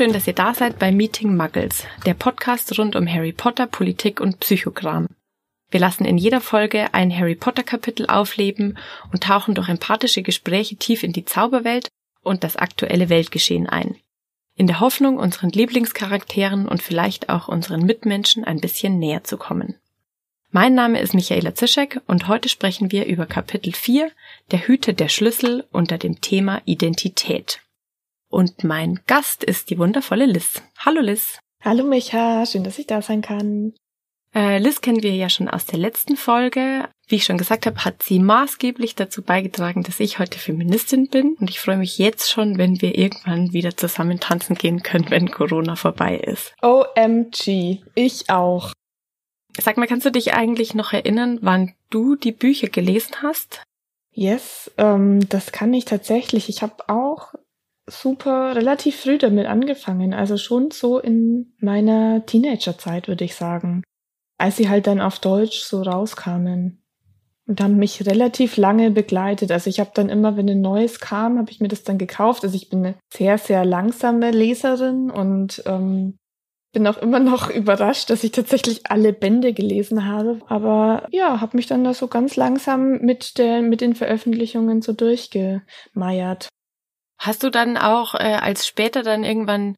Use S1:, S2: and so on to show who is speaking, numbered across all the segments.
S1: schön, dass ihr da seid bei Meeting Muggles, der Podcast rund um Harry Potter, Politik und Psychogramm. Wir lassen in jeder Folge ein Harry Potter Kapitel aufleben und tauchen durch empathische Gespräche tief in die Zauberwelt und das aktuelle Weltgeschehen ein. In der Hoffnung, unseren Lieblingscharakteren und vielleicht auch unseren Mitmenschen ein bisschen näher zu kommen. Mein Name ist Michaela Zischek und heute sprechen wir über Kapitel 4, der Hüter der Schlüssel unter dem Thema Identität. Und mein Gast ist die wundervolle Liz. Hallo Liz.
S2: Hallo Micha, schön, dass ich da sein kann.
S1: Äh, Liz kennen wir ja schon aus der letzten Folge. Wie ich schon gesagt habe, hat sie maßgeblich dazu beigetragen, dass ich heute Feministin bin. Und ich freue mich jetzt schon, wenn wir irgendwann wieder zusammen tanzen gehen können, wenn Corona vorbei ist.
S2: OMG, ich auch.
S1: Sag mal, kannst du dich eigentlich noch erinnern, wann du die Bücher gelesen hast?
S2: Yes, ähm, das kann ich tatsächlich. Ich habe auch super relativ früh damit angefangen. Also schon so in meiner Teenagerzeit, würde ich sagen als sie halt dann auf Deutsch so rauskamen. Und haben mich relativ lange begleitet. Also ich habe dann immer, wenn ein neues kam, habe ich mir das dann gekauft. Also ich bin eine sehr, sehr langsame Leserin und ähm, bin auch immer noch überrascht, dass ich tatsächlich alle Bände gelesen habe. Aber ja, habe mich dann da so ganz langsam mit der mit den Veröffentlichungen so durchgemeiert.
S1: Hast du dann auch, äh, als später dann irgendwann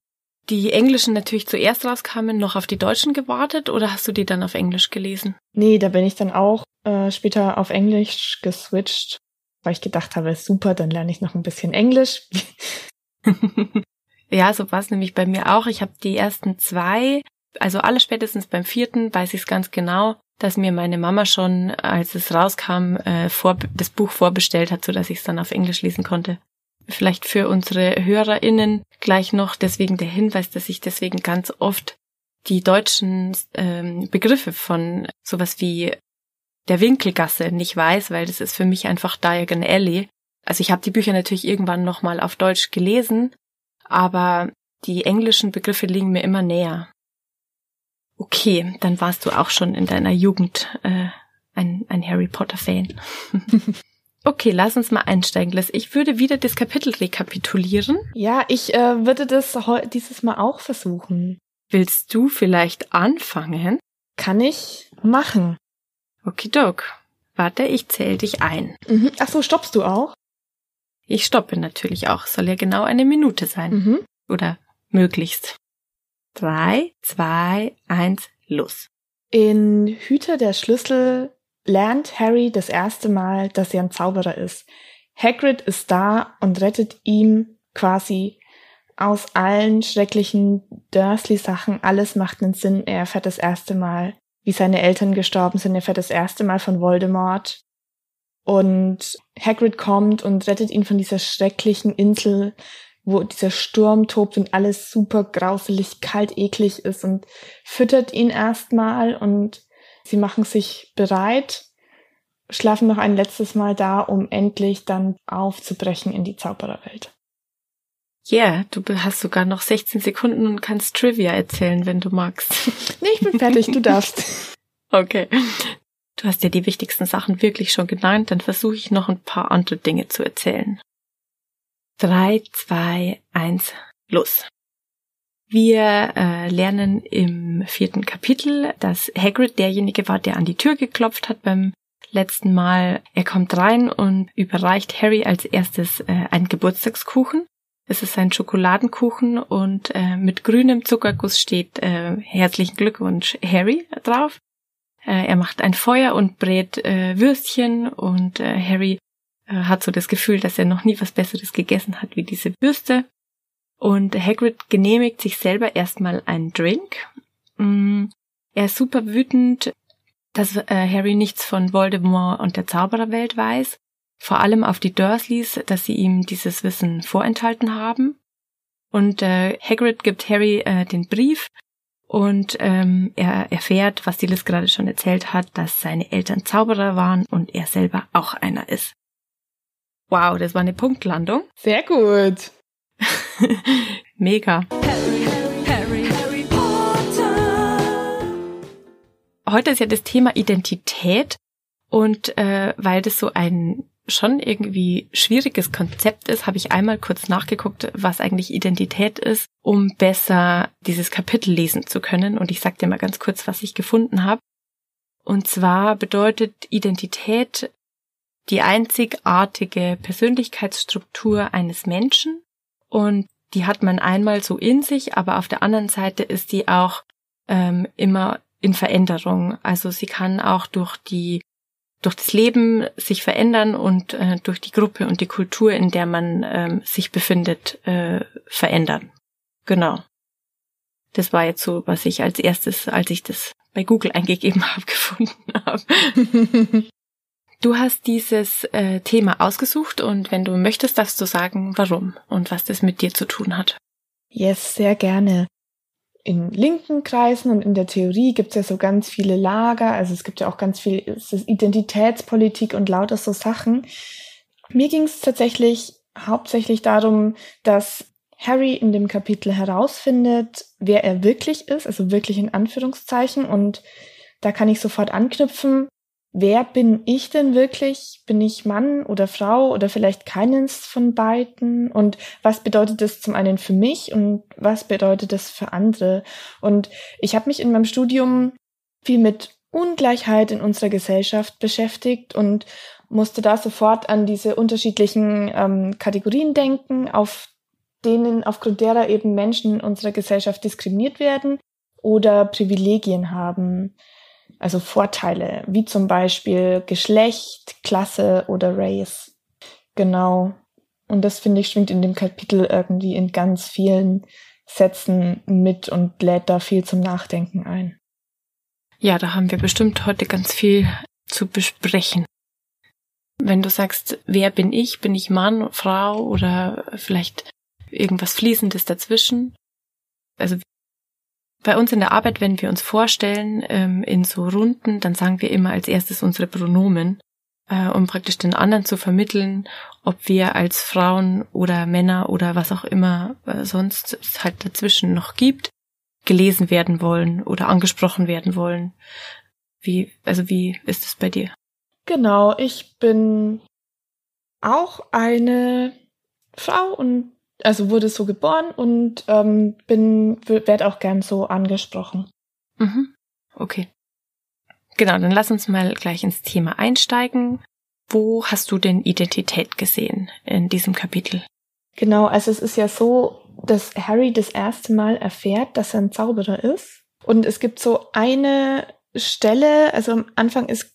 S1: die Englischen natürlich zuerst rauskamen, noch auf die Deutschen gewartet oder hast du die dann auf Englisch gelesen?
S2: Nee, da bin ich dann auch äh, später auf Englisch geswitcht, weil ich gedacht habe, super, dann lerne ich noch ein bisschen Englisch.
S1: ja, so war es nämlich bei mir auch. Ich habe die ersten zwei, also alle spätestens beim vierten, weiß ich es ganz genau, dass mir meine Mama schon, als es rauskam, äh, vor, das Buch vorbestellt hat, so dass ich es dann auf Englisch lesen konnte. Vielleicht für unsere HörerInnen gleich noch deswegen der Hinweis, dass ich deswegen ganz oft die deutschen ähm, Begriffe von sowas wie der Winkelgasse nicht weiß, weil das ist für mich einfach Diagon Alley. Also ich habe die Bücher natürlich irgendwann nochmal auf Deutsch gelesen, aber die englischen Begriffe liegen mir immer näher. Okay, dann warst du auch schon in deiner Jugend äh, ein, ein Harry Potter-Fan. Okay, lass uns mal einsteigen, Liz. Ich würde wieder das Kapitel rekapitulieren.
S2: Ja, ich äh, würde das dieses Mal auch versuchen.
S1: Willst du vielleicht anfangen?
S2: Kann ich machen.
S1: Okidok. Warte, ich zähle dich ein.
S2: Mhm. Ach so, stoppst du auch?
S1: Ich stoppe natürlich auch. Soll ja genau eine Minute sein.
S2: Mhm.
S1: Oder möglichst. Drei, zwei, eins, los.
S2: In Hüter der Schlüssel lernt Harry das erste Mal, dass er ein Zauberer ist. Hagrid ist da und rettet ihm quasi aus allen schrecklichen Dursley-Sachen. Alles macht einen Sinn. Er erfährt das erste Mal, wie seine Eltern gestorben sind. Er erfährt das erste Mal von Voldemort. Und Hagrid kommt und rettet ihn von dieser schrecklichen Insel, wo dieser Sturm tobt und alles super grauselig, kalt, eklig ist und füttert ihn erstmal und Sie machen sich bereit, schlafen noch ein letztes Mal da, um endlich dann aufzubrechen in die Zaubererwelt.
S1: Ja, yeah, du hast sogar noch 16 Sekunden und kannst Trivia erzählen, wenn du magst.
S2: Nee, ich bin fertig, du darfst.
S1: Okay. Du hast ja die wichtigsten Sachen wirklich schon genannt, dann versuche ich noch ein paar andere Dinge zu erzählen. Drei, zwei, eins, los. Wir äh, lernen im vierten Kapitel, dass Hagrid derjenige war, der an die Tür geklopft hat beim letzten Mal. Er kommt rein und überreicht Harry als erstes äh, einen Geburtstagskuchen. Es ist ein Schokoladenkuchen und äh, mit grünem Zuckerguss steht äh, herzlichen Glückwunsch Harry drauf. Äh, er macht ein Feuer und brät äh, Würstchen und äh, Harry äh, hat so das Gefühl, dass er noch nie was Besseres gegessen hat wie diese Würste. Und Hagrid genehmigt sich selber erstmal einen Drink. Mm, er ist super wütend, dass äh, Harry nichts von Voldemort und der Zaubererwelt weiß. Vor allem auf die Dursleys, dass sie ihm dieses Wissen vorenthalten haben. Und äh, Hagrid gibt Harry äh, den Brief und ähm, er erfährt, was die Liz gerade schon erzählt hat, dass seine Eltern Zauberer waren und er selber auch einer ist. Wow, das war eine Punktlandung.
S2: Sehr gut.
S1: Mega. Heute ist ja das Thema Identität und äh, weil das so ein schon irgendwie schwieriges Konzept ist, habe ich einmal kurz nachgeguckt, was eigentlich Identität ist, um besser dieses Kapitel lesen zu können. Und ich sage dir mal ganz kurz, was ich gefunden habe. Und zwar bedeutet Identität die einzigartige Persönlichkeitsstruktur eines Menschen und die hat man einmal so in sich, aber auf der anderen Seite ist die auch ähm, immer in Veränderung. Also sie kann auch durch die durch das Leben sich verändern und äh, durch die Gruppe und die Kultur, in der man ähm, sich befindet, äh, verändern. Genau. Das war jetzt so, was ich als erstes, als ich das bei Google eingegeben habe, gefunden habe. du hast dieses äh, Thema ausgesucht und wenn du möchtest, darfst du sagen, warum und was das mit dir zu tun hat.
S2: Yes, sehr gerne in linken Kreisen und in der Theorie gibt es ja so ganz viele Lager, also es gibt ja auch ganz viel Identitätspolitik und lauter so Sachen. Mir ging es tatsächlich hauptsächlich darum, dass Harry in dem Kapitel herausfindet, wer er wirklich ist, also wirklich in Anführungszeichen. Und da kann ich sofort anknüpfen, wer bin ich denn wirklich? Bin ich Mann oder Frau oder vielleicht keines von beiden? Und was bedeutet das zum einen für mich und was bedeutet das für andere? Und ich habe mich in meinem Studium viel mit Ungleichheit in unserer Gesellschaft beschäftigt und musste da sofort an diese unterschiedlichen ähm, Kategorien denken, auf denen aufgrund derer eben Menschen in unserer Gesellschaft diskriminiert werden oder Privilegien haben also Vorteile, wie zum Beispiel Geschlecht, Klasse oder Race. Genau. Und das finde ich schwingt in dem Kapitel irgendwie in ganz vielen Sätzen mit und lädt da viel zum Nachdenken ein.
S1: Ja, da haben wir bestimmt heute ganz viel zu besprechen. Wenn du sagst, wer bin ich? Bin ich Mann, Frau oder vielleicht irgendwas Fließendes dazwischen? Also bei uns in der Arbeit, wenn wir uns vorstellen ähm, in so Runden, dann sagen wir immer als erstes unsere Pronomen, äh, um praktisch den anderen zu vermitteln, ob wir als Frauen oder Männer oder was auch immer äh, sonst es halt dazwischen noch gibt, gelesen werden wollen oder angesprochen werden wollen. Wie, also wie ist es bei dir?
S2: Genau, ich bin auch eine Frau und also wurde so geboren und ähm, bin werde auch gern so angesprochen.
S1: Mhm. Okay. Genau, dann lass uns mal gleich ins Thema einsteigen. Wo hast du denn Identität gesehen in diesem Kapitel?
S2: Genau, also es ist ja so, dass Harry das erste Mal erfährt, dass er ein Zauberer ist. Und es gibt so eine Stelle, also am Anfang ist,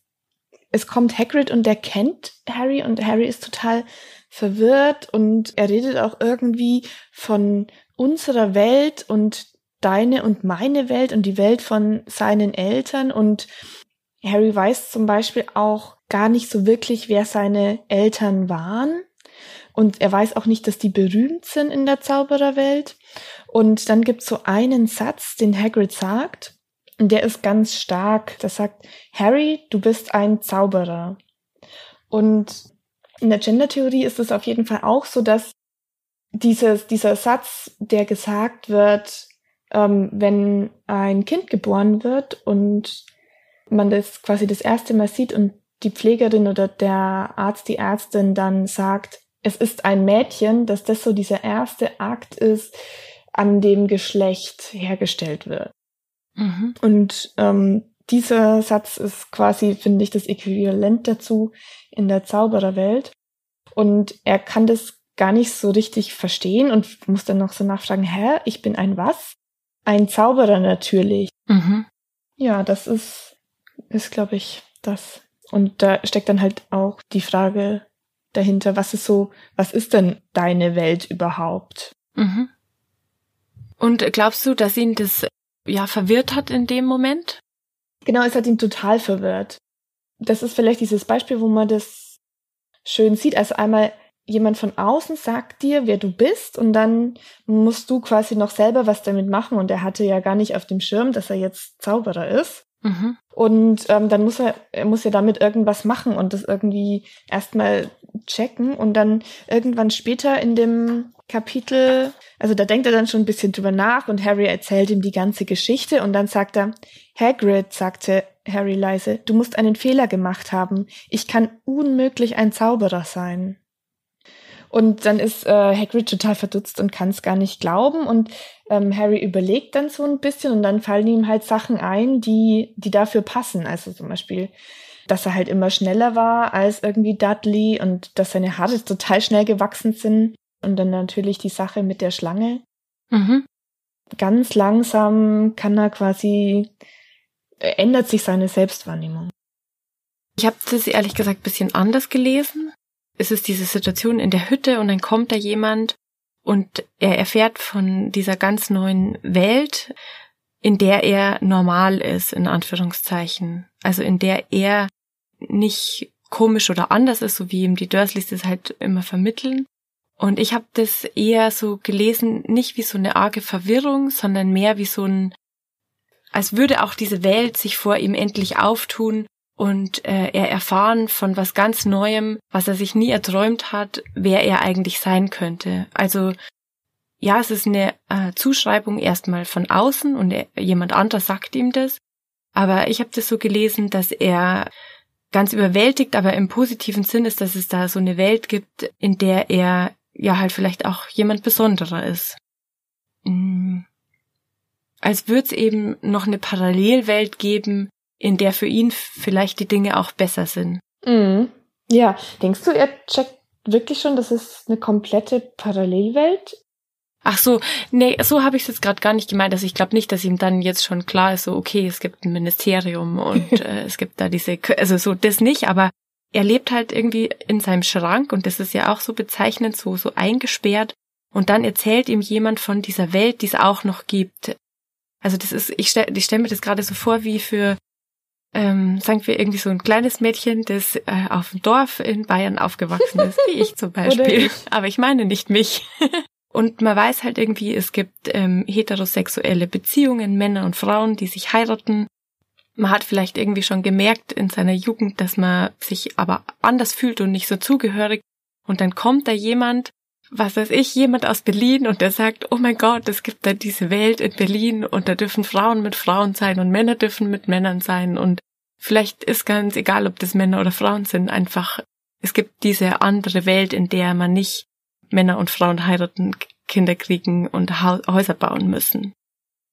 S2: es kommt Hagrid und der kennt Harry und Harry ist total verwirrt und er redet auch irgendwie von unserer Welt und deine und meine Welt und die Welt von seinen Eltern und Harry weiß zum Beispiel auch gar nicht so wirklich, wer seine Eltern waren. Und er weiß auch nicht, dass die berühmt sind in der Zaubererwelt. Und dann gibt es so einen Satz, den Hagrid sagt, und der ist ganz stark. Das sagt, Harry, du bist ein Zauberer. Und in der Gender-Theorie ist es auf jeden Fall auch so, dass dieses, dieser Satz, der gesagt wird, ähm, wenn ein Kind geboren wird und man das quasi das erste Mal sieht und die Pflegerin oder der Arzt, die Ärztin dann sagt, es ist ein Mädchen, dass das so dieser erste Akt ist, an dem Geschlecht hergestellt wird. Mhm. Und ähm, dieser Satz ist quasi, finde ich, das Äquivalent dazu in der Zaubererwelt. Und er kann das gar nicht so richtig verstehen und muss dann noch so nachfragen, hä, ich bin ein was? Ein Zauberer natürlich. Mhm. Ja, das ist, ist glaube ich, das. Und da steckt dann halt auch die Frage dahinter, was ist so, was ist denn deine Welt überhaupt? Mhm.
S1: Und glaubst du, dass ihn das ja verwirrt hat in dem Moment?
S2: Genau, es hat ihn total verwirrt. Das ist vielleicht dieses Beispiel, wo man das schön sieht. Also einmal jemand von außen sagt dir, wer du bist und dann musst du quasi noch selber was damit machen und er hatte ja gar nicht auf dem Schirm, dass er jetzt Zauberer ist. Mhm. Und ähm, dann muss er, er muss ja damit irgendwas machen und das irgendwie erstmal checken und dann irgendwann später in dem Kapitel, also da denkt er dann schon ein bisschen drüber nach und Harry erzählt ihm die ganze Geschichte und dann sagt er, Hagrid sagte, Harry leise, du musst einen Fehler gemacht haben. Ich kann unmöglich ein Zauberer sein. Und dann ist äh, Hagrid total verdutzt und kann es gar nicht glauben. Und ähm, Harry überlegt dann so ein bisschen und dann fallen ihm halt Sachen ein, die, die dafür passen. Also zum Beispiel, dass er halt immer schneller war als irgendwie Dudley und dass seine Haare total schnell gewachsen sind. Und dann natürlich die Sache mit der Schlange. Mhm. Ganz langsam kann er quasi, ändert sich seine Selbstwahrnehmung.
S1: Ich habe das ehrlich gesagt bisschen anders gelesen ist es diese Situation in der Hütte und dann kommt da jemand und er erfährt von dieser ganz neuen Welt, in der er normal ist, in Anführungszeichen. Also in der er nicht komisch oder anders ist, so wie ihm die Dursleys das halt immer vermitteln. Und ich habe das eher so gelesen, nicht wie so eine arge Verwirrung, sondern mehr wie so ein, als würde auch diese Welt sich vor ihm endlich auftun und äh, er erfahren von was ganz Neuem, was er sich nie erträumt hat, wer er eigentlich sein könnte. Also ja, es ist eine äh, Zuschreibung erstmal von außen und er, jemand anderes sagt ihm das. Aber ich habe das so gelesen, dass er ganz überwältigt, aber im positiven Sinn ist, dass es da so eine Welt gibt, in der er ja halt vielleicht auch jemand Besonderer ist. Mhm. Als würde es eben noch eine Parallelwelt geben, in der für ihn vielleicht die Dinge auch besser sind.
S2: Mhm. Ja, denkst du, er checkt wirklich schon, dass es eine komplette Parallelwelt
S1: Ach so, nee, so habe ich es jetzt gerade gar nicht gemeint. Also ich glaube nicht, dass ihm dann jetzt schon klar ist, so okay, es gibt ein Ministerium und äh, es gibt da diese, also so das nicht, aber er lebt halt irgendwie in seinem Schrank und das ist ja auch so bezeichnend, so so eingesperrt. Und dann erzählt ihm jemand von dieser Welt, die es auch noch gibt. Also das ist, ich stelle ich stell mir das gerade so vor wie für ähm, sagen wir irgendwie so ein kleines Mädchen, das äh, auf dem Dorf in Bayern aufgewachsen ist, wie ich zum Beispiel. Ich. Aber ich meine nicht mich. und man weiß halt irgendwie, es gibt ähm, heterosexuelle Beziehungen, Männer und Frauen, die sich heiraten. Man hat vielleicht irgendwie schon gemerkt in seiner Jugend, dass man sich aber anders fühlt und nicht so zugehörig. Und dann kommt da jemand, was weiß ich, jemand aus Berlin und der sagt, oh mein Gott, es gibt da diese Welt in Berlin und da dürfen Frauen mit Frauen sein und Männer dürfen mit Männern sein und vielleicht ist ganz egal, ob das Männer oder Frauen sind, einfach, es gibt diese andere Welt, in der man nicht Männer und Frauen heiraten, Kinder kriegen und Häuser bauen müssen.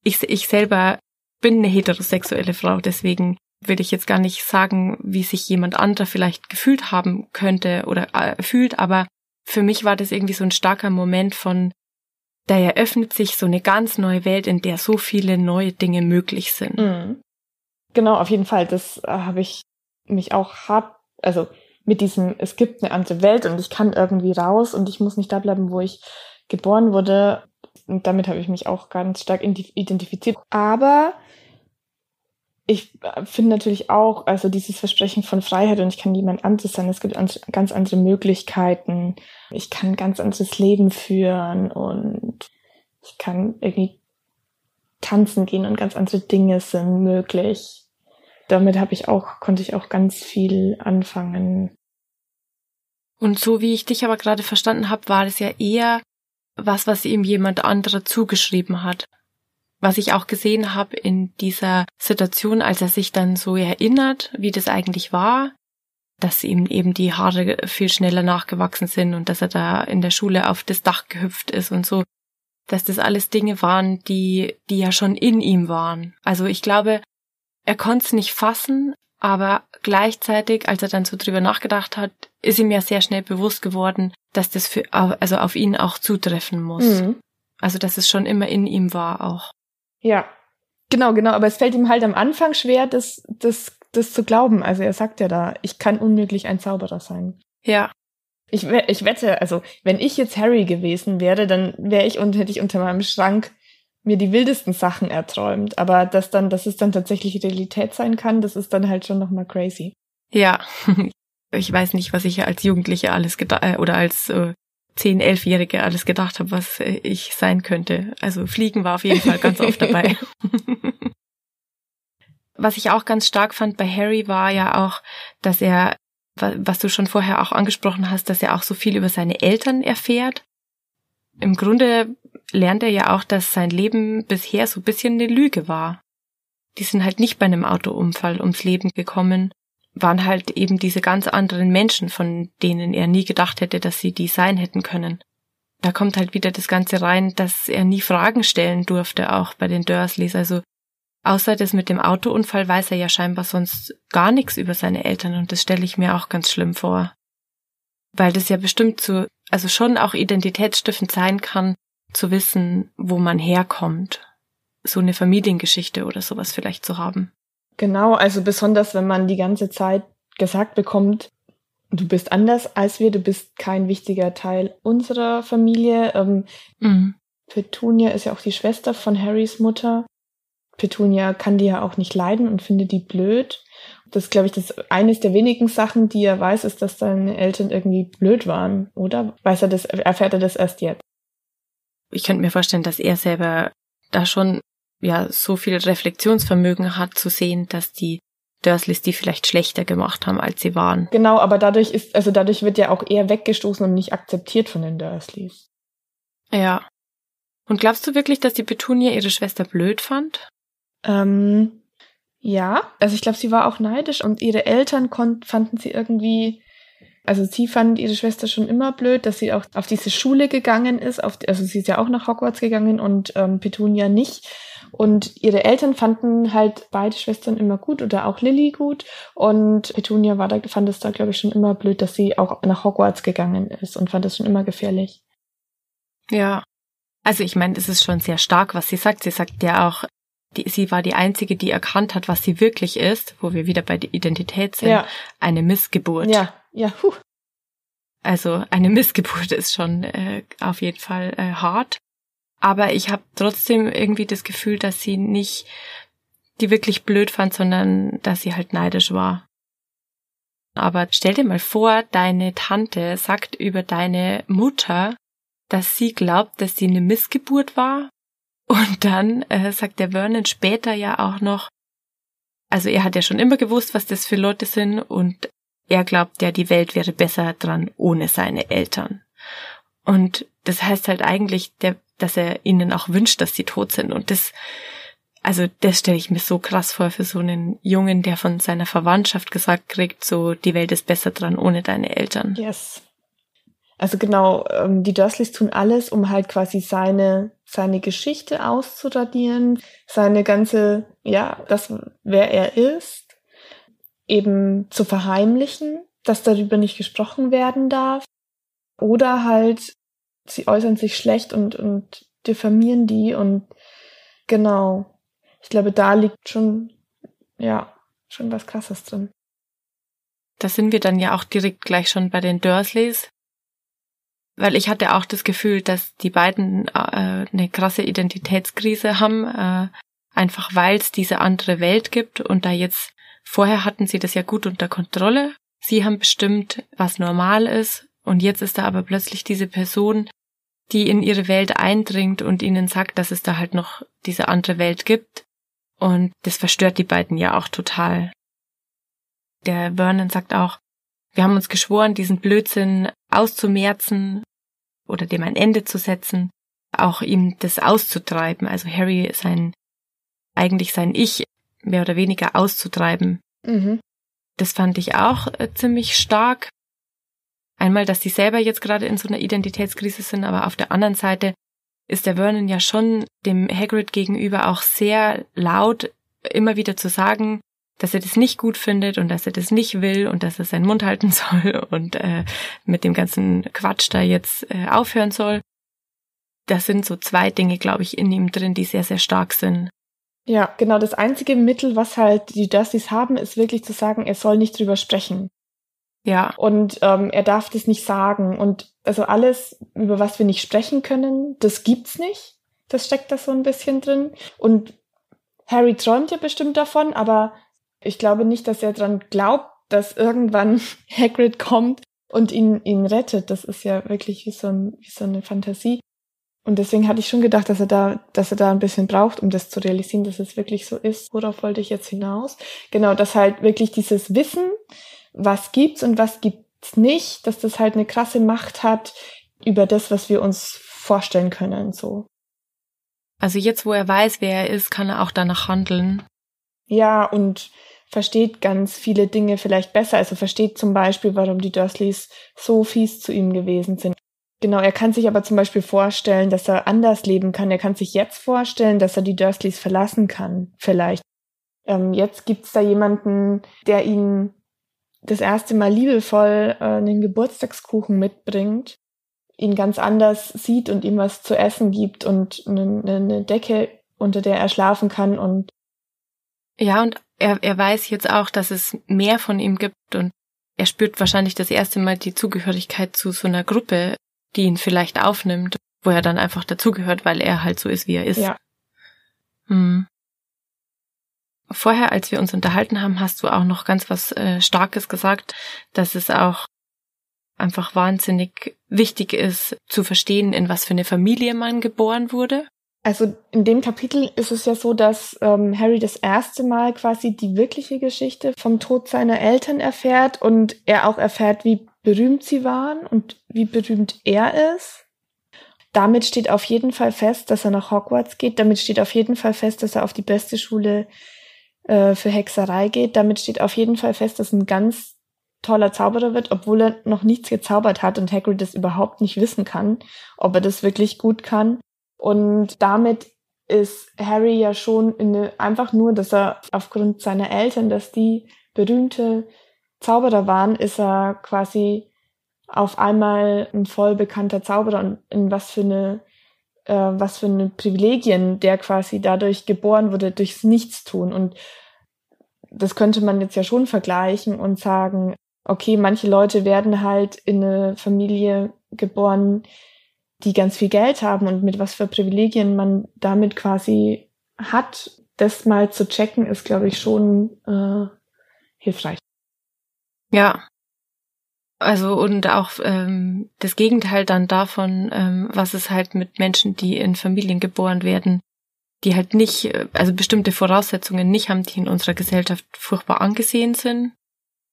S1: Ich, ich selber bin eine heterosexuelle Frau, deswegen will ich jetzt gar nicht sagen, wie sich jemand anderer vielleicht gefühlt haben könnte oder äh, fühlt, aber für mich war das irgendwie so ein starker Moment von, da eröffnet sich so eine ganz neue Welt, in der so viele neue Dinge möglich sind. Mhm.
S2: Genau, auf jeden Fall. Das äh, habe ich mich auch hart, also mit diesem, es gibt eine andere Welt und ich kann irgendwie raus und ich muss nicht da bleiben, wo ich geboren wurde. Und damit habe ich mich auch ganz stark identifiziert. Aber ich äh, finde natürlich auch, also dieses Versprechen von Freiheit und ich kann niemand anderes sein, es gibt ganz andere Möglichkeiten. Ich kann ein ganz anderes Leben führen und ich kann irgendwie tanzen gehen und ganz andere Dinge sind möglich. Damit habe ich auch, konnte ich auch ganz viel anfangen.
S1: Und so wie ich dich aber gerade verstanden habe, war es ja eher was, was ihm jemand anderer zugeschrieben hat was ich auch gesehen habe in dieser Situation, als er sich dann so erinnert, wie das eigentlich war, dass ihm eben die Haare viel schneller nachgewachsen sind und dass er da in der Schule auf das Dach gehüpft ist und so, dass das alles Dinge waren, die, die ja schon in ihm waren. Also ich glaube, er konnte es nicht fassen, aber gleichzeitig, als er dann so drüber nachgedacht hat, ist ihm ja sehr schnell bewusst geworden, dass das für, also auf ihn auch zutreffen muss. Mhm. Also, dass es schon immer in ihm war auch.
S2: Ja, genau, genau. Aber es fällt ihm halt am Anfang schwer, das, das, das zu glauben. Also er sagt ja da, ich kann unmöglich ein Zauberer sein.
S1: Ja.
S2: Ich, ich wette, also wenn ich jetzt Harry gewesen wäre, dann wäre ich und hätte ich unter meinem Schrank mir die wildesten Sachen erträumt. Aber dass dann, dass es dann tatsächlich Realität sein kann, das ist dann halt schon nochmal crazy.
S1: Ja. Ich weiß nicht, was ich als Jugendliche alles gedacht äh, oder als äh, zehn, elfjährige alles gedacht habe, was ich sein könnte. Also Fliegen war auf jeden Fall ganz oft dabei. was ich auch ganz stark fand bei Harry war ja auch, dass er, was du schon vorher auch angesprochen hast, dass er auch so viel über seine Eltern erfährt. Im Grunde lernt er ja auch, dass sein Leben bisher so ein bisschen eine Lüge war. die sind halt nicht bei einem Autounfall ums Leben gekommen, waren halt eben diese ganz anderen Menschen, von denen er nie gedacht hätte, dass sie die sein hätten können. Da kommt halt wieder das Ganze rein, dass er nie Fragen stellen durfte, auch bei den Dursleys. Also außer das mit dem Autounfall weiß er ja scheinbar sonst gar nichts über seine Eltern und das stelle ich mir auch ganz schlimm vor. Weil das ja bestimmt zu, also schon auch identitätsstiftend sein kann, zu wissen, wo man herkommt so eine Familiengeschichte oder sowas vielleicht zu haben.
S2: Genau, also besonders wenn man die ganze Zeit gesagt bekommt, du bist anders als wir, du bist kein wichtiger Teil unserer Familie. Ähm, mhm. Petunia ist ja auch die Schwester von Harrys Mutter. Petunia kann die ja auch nicht leiden und findet die blöd. Das glaube ich, das eines der wenigen Sachen, die er weiß, ist, dass seine Eltern irgendwie blöd waren, oder? Weiß er das, erfährt er das erst jetzt?
S1: Ich könnte mir vorstellen, dass er selber da schon ja so viel Reflexionsvermögen hat zu sehen, dass die Dursleys die vielleicht schlechter gemacht haben, als sie waren.
S2: Genau, aber dadurch ist, also dadurch wird ja auch eher weggestoßen und nicht akzeptiert von den Dursleys.
S1: Ja. Und glaubst du wirklich, dass die Petunia ihre Schwester blöd fand?
S2: Ähm, ja. Also ich glaube, sie war auch neidisch und ihre Eltern fanden sie irgendwie also sie fand ihre Schwester schon immer blöd, dass sie auch auf diese Schule gegangen ist. Auf, also sie ist ja auch nach Hogwarts gegangen und ähm, Petunia nicht. Und ihre Eltern fanden halt beide Schwestern immer gut oder auch Lilly gut. Und Petunia war da, fand es da, glaube ich, schon immer blöd, dass sie auch nach Hogwarts gegangen ist und fand es schon immer gefährlich.
S1: Ja. Also ich meine, es ist schon sehr stark, was sie sagt. Sie sagt ja auch, die, sie war die einzige, die erkannt hat, was sie wirklich ist, wo wir wieder bei der Identität sind, ja. eine Missgeburt.
S2: Ja, ja, huh.
S1: Also eine Missgeburt ist schon äh, auf jeden Fall äh, hart. Aber ich habe trotzdem irgendwie das Gefühl, dass sie nicht die wirklich blöd fand, sondern dass sie halt neidisch war. Aber stell dir mal vor, deine Tante sagt über deine Mutter, dass sie glaubt, dass sie eine Missgeburt war. Und dann äh, sagt der Vernon später ja auch noch, also er hat ja schon immer gewusst, was das für Leute sind und er glaubt ja, die Welt wäre besser dran ohne seine Eltern. Und das heißt halt eigentlich, der, dass er ihnen auch wünscht, dass sie tot sind. Und das, also das stelle ich mir so krass vor für so einen Jungen, der von seiner Verwandtschaft gesagt kriegt, so die Welt ist besser dran ohne deine Eltern.
S2: Yes. Also genau, ähm, die Dursleys tun alles, um halt quasi seine seine Geschichte auszuradieren, seine ganze, ja, das, wer er ist eben zu verheimlichen, dass darüber nicht gesprochen werden darf. Oder halt, sie äußern sich schlecht und, und diffamieren die und genau. Ich glaube, da liegt schon, ja, schon was krasses drin.
S1: Da sind wir dann ja auch direkt gleich schon bei den Dursleys. Weil ich hatte auch das Gefühl, dass die beiden äh, eine krasse Identitätskrise haben, äh, einfach weil es diese andere Welt gibt und da jetzt Vorher hatten sie das ja gut unter Kontrolle. Sie haben bestimmt, was normal ist. Und jetzt ist da aber plötzlich diese Person, die in ihre Welt eindringt und ihnen sagt, dass es da halt noch diese andere Welt gibt. Und das verstört die beiden ja auch total. Der Vernon sagt auch, wir haben uns geschworen, diesen Blödsinn auszumerzen oder dem ein Ende zu setzen, auch ihm das auszutreiben, also Harry sein, eigentlich sein Ich mehr oder weniger auszutreiben. Mhm. Das fand ich auch äh, ziemlich stark. Einmal, dass die selber jetzt gerade in so einer Identitätskrise sind, aber auf der anderen Seite ist der Vernon ja schon dem Hagrid gegenüber auch sehr laut immer wieder zu sagen, dass er das nicht gut findet und dass er das nicht will und dass er seinen Mund halten soll und äh, mit dem ganzen Quatsch da jetzt äh, aufhören soll. Das sind so zwei Dinge, glaube ich, in ihm drin, die sehr, sehr stark sind.
S2: Ja, genau. Das einzige Mittel, was halt die Dursleys haben, ist wirklich zu sagen, er soll nicht drüber sprechen.
S1: Ja.
S2: Und ähm, er darf das nicht sagen. Und also alles, über was wir nicht sprechen können, das gibt's nicht. Das steckt da so ein bisschen drin. Und Harry träumt ja bestimmt davon, aber ich glaube nicht, dass er dran glaubt, dass irgendwann Hagrid kommt und ihn, ihn rettet. Das ist ja wirklich wie so, ein, wie so eine Fantasie. Und deswegen hatte ich schon gedacht, dass er da, dass er da ein bisschen braucht, um das zu realisieren, dass es wirklich so ist. Worauf wollte ich jetzt hinaus? Genau, dass halt wirklich dieses Wissen, was gibt's und was gibt's nicht, dass das halt eine krasse Macht hat über das, was wir uns vorstellen können, so.
S1: Also jetzt, wo er weiß, wer er ist, kann er auch danach handeln.
S2: Ja, und versteht ganz viele Dinge vielleicht besser. Also versteht zum Beispiel, warum die Dursleys so fies zu ihm gewesen sind. Genau, er kann sich aber zum Beispiel vorstellen, dass er anders leben kann. Er kann sich jetzt vorstellen, dass er die Dursleys verlassen kann, vielleicht. Ähm, jetzt gibt's da jemanden, der ihn das erste Mal liebevoll äh, einen Geburtstagskuchen mitbringt, ihn ganz anders sieht und ihm was zu essen gibt und eine, eine Decke, unter der er schlafen kann und
S1: ja, und er, er weiß jetzt auch, dass es mehr von ihm gibt und er spürt wahrscheinlich das erste Mal die Zugehörigkeit zu so einer Gruppe, die ihn vielleicht aufnimmt, wo er dann einfach dazugehört, weil er halt so ist, wie er ist.
S2: Ja.
S1: Hm. Vorher, als wir uns unterhalten haben, hast du auch noch ganz was äh, Starkes gesagt, dass es auch einfach wahnsinnig wichtig ist zu verstehen, in was für eine Familie man geboren wurde.
S2: Also in dem Kapitel ist es ja so, dass ähm, Harry das erste Mal quasi die wirkliche Geschichte vom Tod seiner Eltern erfährt und er auch erfährt, wie berühmt sie waren und wie berühmt er ist. Damit steht auf jeden Fall fest, dass er nach Hogwarts geht. Damit steht auf jeden Fall fest, dass er auf die beste Schule äh, für Hexerei geht. Damit steht auf jeden Fall fest, dass ein ganz toller Zauberer wird, obwohl er noch nichts gezaubert hat und Hagrid das überhaupt nicht wissen kann, ob er das wirklich gut kann. Und damit ist Harry ja schon in eine, einfach nur, dass er aufgrund seiner Eltern, dass die berühmte Zauberer waren, ist er quasi auf einmal ein voll bekannter Zauberer und in was für eine äh, was für eine Privilegien der quasi dadurch geboren wurde durchs Nichtstun und das könnte man jetzt ja schon vergleichen und sagen, okay, manche Leute werden halt in eine Familie geboren, die ganz viel Geld haben und mit was für Privilegien man damit quasi hat, das mal zu checken, ist, glaube ich, schon äh, hilfreich.
S1: Ja. Also und auch ähm, das Gegenteil dann davon, ähm, was es halt mit Menschen, die in Familien geboren werden, die halt nicht, äh, also bestimmte Voraussetzungen nicht haben, die in unserer Gesellschaft furchtbar angesehen sind.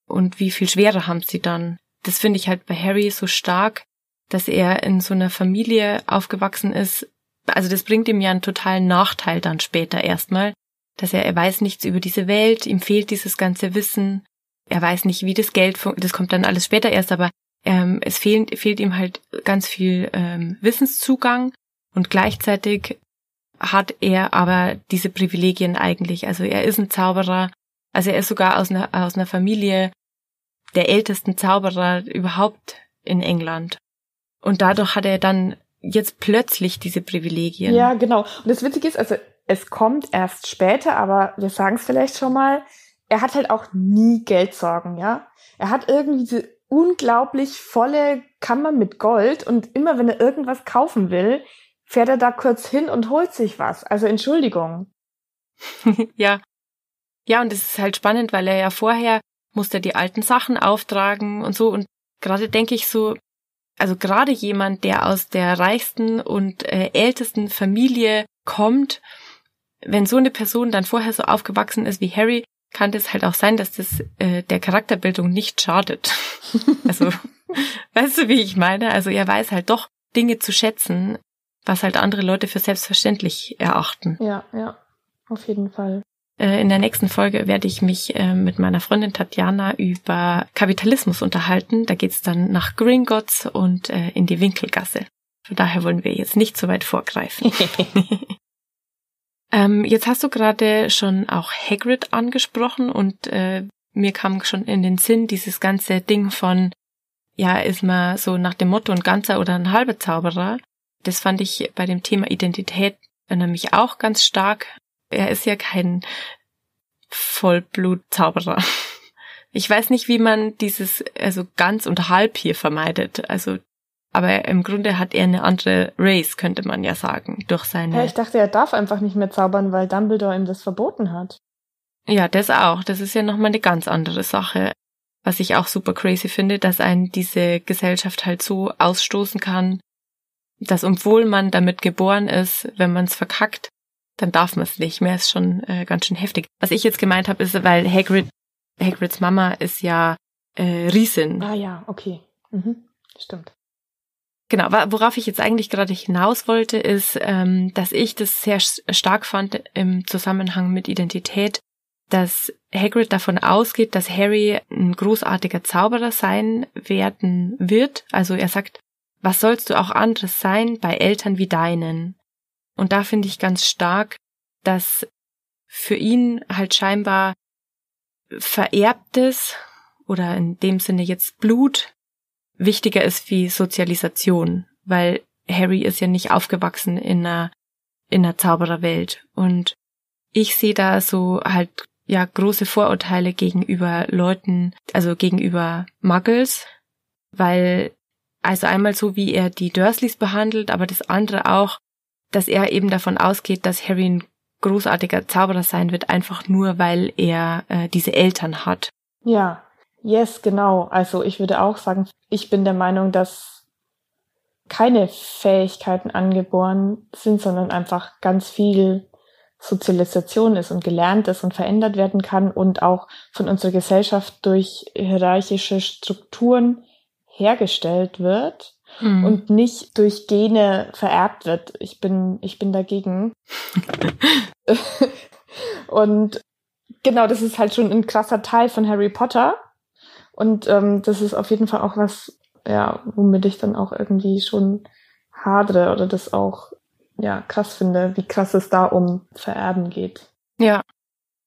S1: Und wie viel schwerer haben sie dann? Das finde ich halt bei Harry so stark, dass er in so einer Familie aufgewachsen ist. Also das bringt ihm ja einen totalen Nachteil dann später erstmal, dass er, er weiß nichts über diese Welt, ihm fehlt dieses ganze Wissen, er weiß nicht, wie das Geld, das kommt dann alles später erst, aber ähm, es fehlt, fehlt ihm halt ganz viel ähm, Wissenszugang und gleichzeitig hat er aber diese Privilegien eigentlich. Also er ist ein Zauberer, also er ist sogar aus einer, aus einer Familie der ältesten Zauberer überhaupt in England. Und dadurch hat er dann jetzt plötzlich diese Privilegien.
S2: Ja, genau. Und das Witzige ist, also es kommt erst später, aber wir sagen es vielleicht schon mal, er hat halt auch nie Geldsorgen, ja. Er hat irgendwie diese unglaublich volle Kammer mit Gold und immer wenn er irgendwas kaufen will, fährt er da kurz hin und holt sich was. Also Entschuldigung.
S1: ja. Ja, und es ist halt spannend, weil er ja vorher musste die alten Sachen auftragen und so und gerade denke ich so, also gerade jemand, der aus der reichsten und äh, ältesten Familie kommt, wenn so eine Person dann vorher so aufgewachsen ist wie Harry, kann das halt auch sein, dass das äh, der Charakterbildung nicht schadet. also, weißt du, wie ich meine? Also er weiß halt doch Dinge zu schätzen, was halt andere Leute für selbstverständlich erachten.
S2: Ja, ja, auf jeden Fall.
S1: Äh, in der nächsten Folge werde ich mich äh, mit meiner Freundin Tatjana über Kapitalismus unterhalten. Da geht's dann nach Gringotts und äh, in die Winkelgasse. Von daher wollen wir jetzt nicht so weit vorgreifen. ähm, jetzt hast du gerade schon auch Hagrid angesprochen und äh, mir kam schon in den Sinn dieses ganze Ding von, ja, ist man so nach dem Motto ein ganzer oder ein halber Zauberer. Das fand ich bei dem Thema Identität nämlich auch ganz stark er ist ja kein Vollblutzauberer. Ich weiß nicht, wie man dieses, also ganz und halb hier vermeidet. Also, aber im Grunde hat er eine andere Race, könnte man ja sagen, durch seine.
S2: Ja, ich dachte, er darf einfach nicht mehr zaubern, weil Dumbledore ihm das verboten hat.
S1: Ja, das auch. Das ist ja nochmal eine ganz andere Sache. Was ich auch super crazy finde, dass einen diese Gesellschaft halt so ausstoßen kann, dass obwohl man damit geboren ist, wenn man es verkackt, dann darf man es nicht mehr. Ist schon äh, ganz schön heftig. Was ich jetzt gemeint habe, ist, weil Hagrid, Hagrids Mama ist ja äh, Riesin.
S2: Ah ja, okay. Mhm. Stimmt.
S1: Genau, worauf ich jetzt eigentlich gerade hinaus wollte, ist, ähm, dass ich das sehr stark fand im Zusammenhang mit Identität, dass Hagrid davon ausgeht, dass Harry ein großartiger Zauberer sein werden wird. Also er sagt, was sollst du auch anderes sein bei Eltern wie deinen? Und da finde ich ganz stark, dass für ihn halt scheinbar vererbtes oder in dem Sinne jetzt Blut wichtiger ist wie Sozialisation, weil Harry ist ja nicht aufgewachsen in einer, in einer Zaubererwelt. Und ich sehe da so halt ja große Vorurteile gegenüber Leuten, also gegenüber Muggles, weil also einmal so, wie er die Dursleys behandelt, aber das andere auch, dass er eben davon ausgeht, dass Harry ein großartiger Zauberer sein wird, einfach nur, weil er äh, diese Eltern hat.
S2: Ja, yes, genau. Also ich würde auch sagen, ich bin der Meinung, dass keine Fähigkeiten angeboren sind, sondern einfach ganz viel Sozialisation ist und gelernt ist und verändert werden kann und auch von unserer Gesellschaft durch hierarchische Strukturen hergestellt wird mhm. und nicht durch Gene vererbt wird. Ich bin, ich bin dagegen. und genau, das ist halt schon ein krasser Teil von Harry Potter. Und ähm, das ist auf jeden Fall auch was, ja, womit ich dann auch irgendwie schon hadre oder das auch ja krass finde, wie krass es da um Vererben geht.
S1: Ja,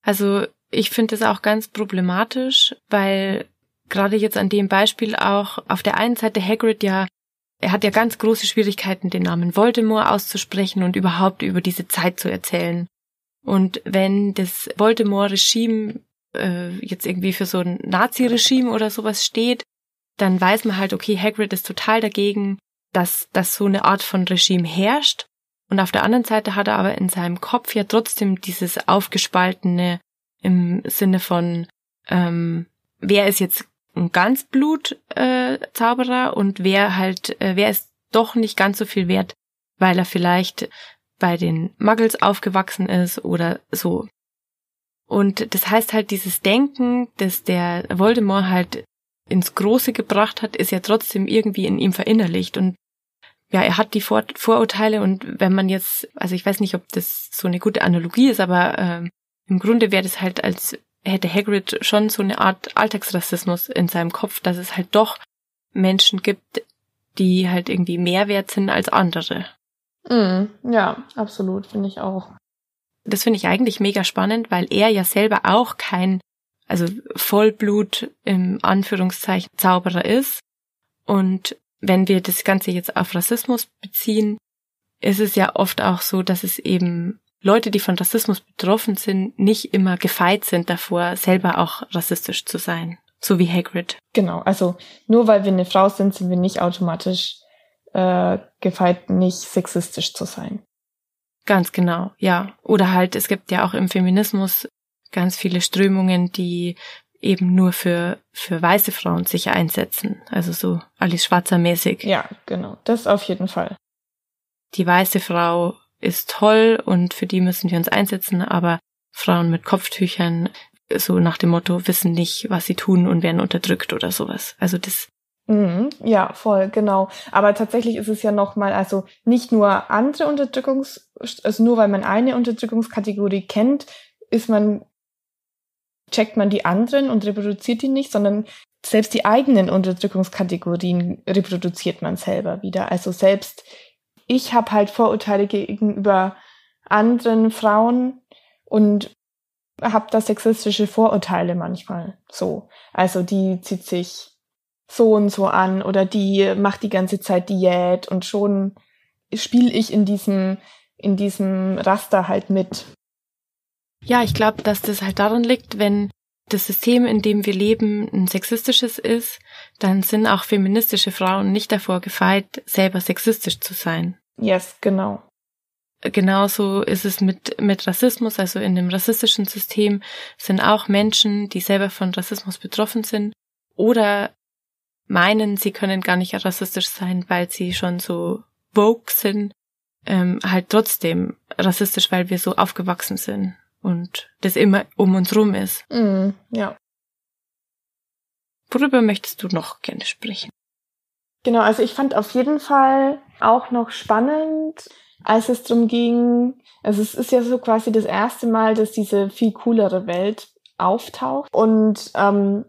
S1: also ich finde es auch ganz problematisch, weil gerade jetzt an dem Beispiel auch auf der einen Seite Hagrid ja, er hat ja ganz große Schwierigkeiten, den Namen Voldemort auszusprechen und überhaupt über diese Zeit zu erzählen. Und wenn das Voldemort-Regime äh, jetzt irgendwie für so ein Nazi-Regime oder sowas steht, dann weiß man halt, okay, Hagrid ist total dagegen, dass, dass so eine Art von Regime herrscht. Und auf der anderen Seite hat er aber in seinem Kopf ja trotzdem dieses aufgespaltene im Sinne von, ähm, wer ist jetzt ein Ganzblut-Zauberer äh, und wer halt, äh, wer ist doch nicht ganz so viel wert, weil er vielleicht bei den Muggles aufgewachsen ist oder so. Und das heißt halt, dieses Denken, das der Voldemort halt ins Große gebracht hat, ist ja trotzdem irgendwie in ihm verinnerlicht. Und ja, er hat die Vor Vorurteile und wenn man jetzt, also ich weiß nicht, ob das so eine gute Analogie ist, aber äh, im Grunde wäre das halt, als hätte Hagrid schon so eine Art Alltagsrassismus in seinem Kopf, dass es halt doch Menschen gibt, die halt irgendwie mehr wert sind als andere.
S2: Mm, ja, absolut, finde ich auch.
S1: Das finde ich eigentlich mega spannend, weil er ja selber auch kein, also Vollblut im Anführungszeichen Zauberer ist. Und wenn wir das Ganze jetzt auf Rassismus beziehen, ist es ja oft auch so, dass es eben Leute, die von Rassismus betroffen sind, nicht immer gefeit sind davor, selber auch rassistisch zu sein. So wie Hagrid.
S2: Genau, also nur weil wir eine Frau sind, sind wir nicht automatisch äh, gefeit, nicht sexistisch zu sein.
S1: Ganz genau, ja. Oder halt, es gibt ja auch im Feminismus ganz viele Strömungen, die eben nur für, für weiße Frauen sich einsetzen. Also so Alice Schwarzer mäßig.
S2: Ja, genau. Das auf jeden Fall.
S1: Die weiße Frau ist toll und für die müssen wir uns einsetzen, aber Frauen mit Kopftüchern, so nach dem Motto, wissen nicht, was sie tun und werden unterdrückt oder sowas. Also das.
S2: Mhm, ja, voll, genau. Aber tatsächlich ist es ja nochmal, also nicht nur andere Unterdrückungs, also nur weil man eine Unterdrückungskategorie kennt, ist man, checkt man die anderen und reproduziert die nicht, sondern selbst die eigenen Unterdrückungskategorien reproduziert man selber wieder. Also selbst ich habe halt Vorurteile gegenüber anderen Frauen und habe da sexistische Vorurteile manchmal so. Also die zieht sich so und so an oder die macht die ganze Zeit Diät und schon spiele ich in diesem in diesem Raster halt mit.
S1: Ja, ich glaube, dass das halt daran liegt, wenn das System, in dem wir leben, ein sexistisches ist, dann sind auch feministische Frauen nicht davor gefeit, selber sexistisch zu sein.
S2: Yes, genau.
S1: Genauso ist es mit, mit Rassismus, also in dem rassistischen System sind auch Menschen, die selber von Rassismus betroffen sind oder meinen, sie können gar nicht rassistisch sein, weil sie schon so woke sind, ähm, halt trotzdem rassistisch, weil wir so aufgewachsen sind und das immer um uns rum ist.
S2: Mm, ja.
S1: Worüber möchtest du noch gerne sprechen?
S2: Genau, also ich fand auf jeden Fall auch noch spannend, als es darum ging, also es ist ja so quasi das erste Mal, dass diese viel coolere Welt auftaucht. Und ähm,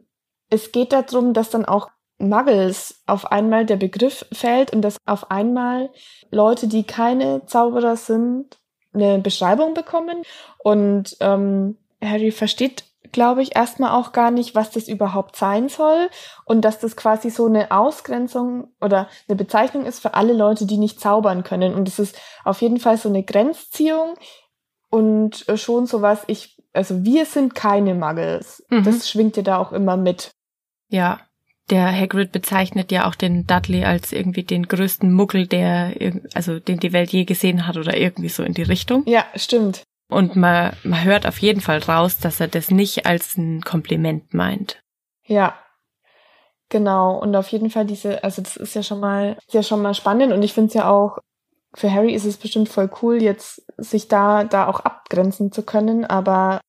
S2: es geht darum, dass dann auch Muggles auf einmal der Begriff fällt und dass auf einmal Leute, die keine Zauberer sind, eine Beschreibung bekommen. Und ähm, Harry versteht, glaube ich, erstmal auch gar nicht, was das überhaupt sein soll und dass das quasi so eine Ausgrenzung oder eine Bezeichnung ist für alle Leute, die nicht zaubern können. Und es ist auf jeden Fall so eine Grenzziehung und schon sowas, ich, also wir sind keine Muggles. Mhm. Das schwingt ja da auch immer mit.
S1: Ja, der Hagrid bezeichnet ja auch den Dudley als irgendwie den größten Muggel, der, also den die Welt je gesehen hat oder irgendwie so in die Richtung.
S2: Ja, stimmt.
S1: Und man, man hört auf jeden Fall raus, dass er das nicht als ein Kompliment meint.
S2: Ja, genau. Und auf jeden Fall diese, also das ist ja schon mal, ist ja schon mal spannend und ich finde es ja auch, für Harry ist es bestimmt voll cool, jetzt sich da, da auch abgrenzen zu können, aber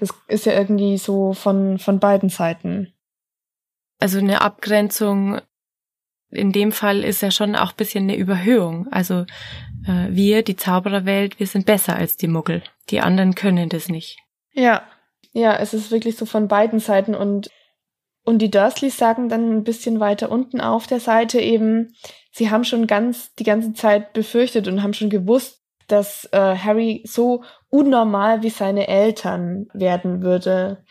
S2: das ist ja irgendwie so von, von beiden Seiten.
S1: Also eine Abgrenzung in dem Fall ist ja schon auch bisschen eine Überhöhung. Also äh, wir, die Zaubererwelt, wir sind besser als die Muggel. Die anderen können das nicht.
S2: Ja, ja, es ist wirklich so von beiden Seiten und und die Dursleys sagen dann ein bisschen weiter unten auf der Seite eben, sie haben schon ganz die ganze Zeit befürchtet und haben schon gewusst, dass äh, Harry so unnormal wie seine Eltern werden würde.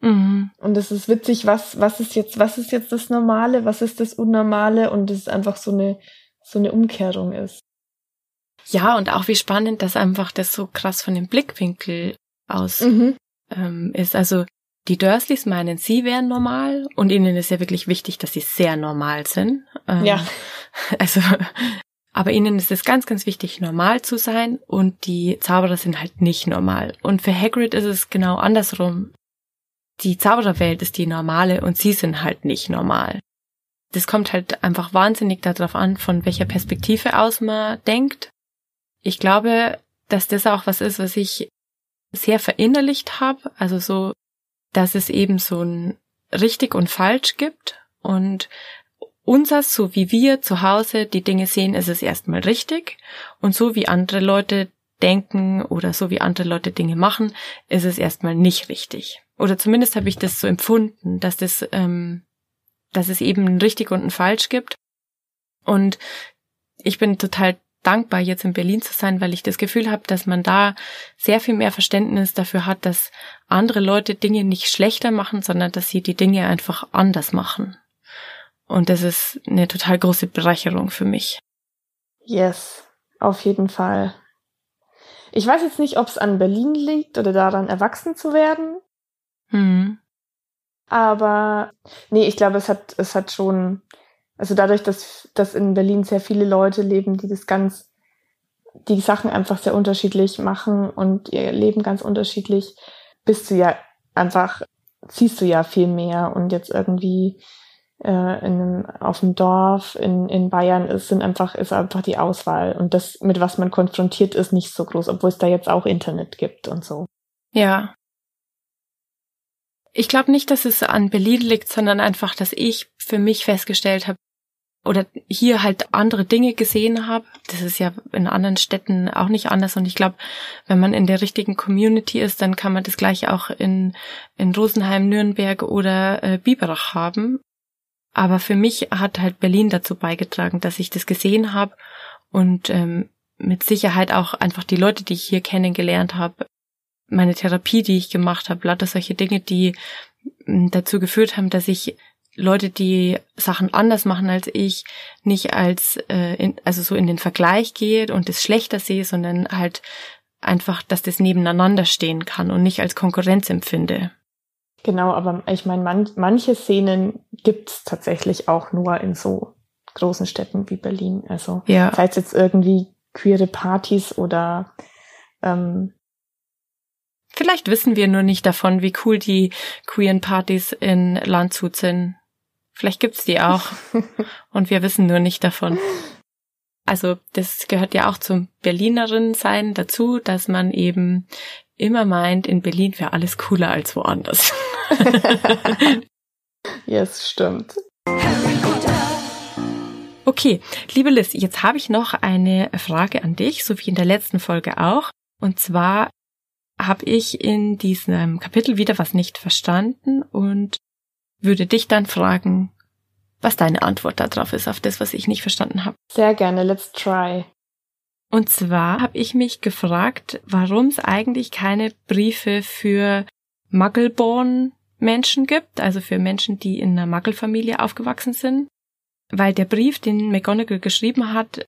S2: Mhm. Und es ist witzig, was, was ist jetzt, was ist jetzt das Normale, was ist das Unnormale und es ist einfach so eine, so eine Umkehrung ist.
S1: Ja, und auch wie spannend, dass einfach das so krass von dem Blickwinkel aus mhm. ähm, ist. Also die Dursleys meinen, sie wären normal und ihnen ist ja wirklich wichtig, dass sie sehr normal sind.
S2: Ähm, ja.
S1: Also, aber ihnen ist es ganz, ganz wichtig, normal zu sein und die Zauberer sind halt nicht normal. Und für Hagrid ist es genau andersrum die Zaubererwelt ist die normale und sie sind halt nicht normal. Das kommt halt einfach wahnsinnig darauf an, von welcher Perspektive aus man denkt. Ich glaube, dass das auch was ist, was ich sehr verinnerlicht habe. Also so, dass es eben so ein richtig und falsch gibt und unser, so wie wir zu Hause die Dinge sehen, ist es erstmal richtig und so wie andere Leute denken oder so wie andere Leute Dinge machen, ist es erstmal nicht richtig. Oder zumindest habe ich das so empfunden, dass das, ähm, dass es eben ein richtig und ein falsch gibt. Und ich bin total dankbar, jetzt in Berlin zu sein, weil ich das Gefühl habe, dass man da sehr viel mehr Verständnis dafür hat, dass andere Leute Dinge nicht schlechter machen, sondern dass sie die Dinge einfach anders machen. Und das ist eine total große Bereicherung für mich.
S2: Yes, auf jeden Fall. Ich weiß jetzt nicht, ob es an Berlin liegt oder daran, erwachsen zu werden. Hm. Aber nee, ich glaube, es hat, es hat schon, also dadurch, dass, dass in Berlin sehr viele Leute leben, die das ganz, die Sachen einfach sehr unterschiedlich machen und ihr Leben ganz unterschiedlich, bist du ja einfach, siehst du ja viel mehr und jetzt irgendwie äh, in, auf dem Dorf in, in Bayern ist, sind einfach, ist einfach die Auswahl. Und das, mit was man konfrontiert ist, nicht so groß, obwohl es da jetzt auch Internet gibt und so.
S1: Ja. Ich glaube nicht, dass es an Berlin liegt, sondern einfach, dass ich für mich festgestellt habe, oder hier halt andere Dinge gesehen habe. Das ist ja in anderen Städten auch nicht anders. Und ich glaube, wenn man in der richtigen Community ist, dann kann man das gleiche auch in, in Rosenheim, Nürnberg oder äh, Biberach haben. Aber für mich hat halt Berlin dazu beigetragen, dass ich das gesehen habe und ähm, mit Sicherheit auch einfach die Leute, die ich hier kennengelernt habe, meine Therapie, die ich gemacht habe, lauter solche Dinge, die hm, dazu geführt haben, dass ich Leute, die Sachen anders machen als ich, nicht als äh, in, also so in den Vergleich gehe und es schlechter sehe, sondern halt einfach, dass das nebeneinander stehen kann und nicht als Konkurrenz empfinde.
S2: Genau, aber ich meine, man, manche Szenen gibt's tatsächlich auch nur in so großen Städten wie Berlin. Also ja. sei es jetzt irgendwie queere Partys oder ähm,
S1: Vielleicht wissen wir nur nicht davon, wie cool die queeren Partys in Landshut sind. Vielleicht gibt's die auch. und wir wissen nur nicht davon. Also, das gehört ja auch zum Berlinerin sein dazu, dass man eben immer meint, in Berlin wäre alles cooler als woanders.
S2: yes, stimmt.
S1: Okay, liebe Liz, jetzt habe ich noch eine Frage an dich, so wie in der letzten Folge auch. Und zwar, habe ich in diesem Kapitel wieder was nicht verstanden und würde dich dann fragen, was deine Antwort darauf ist, auf das, was ich nicht verstanden habe.
S2: Sehr gerne, let's try.
S1: Und zwar habe ich mich gefragt, warum es eigentlich keine Briefe für Muggleborn Menschen gibt, also für Menschen, die in einer Muggle-Familie aufgewachsen sind. Weil der Brief, den McGonagall geschrieben hat,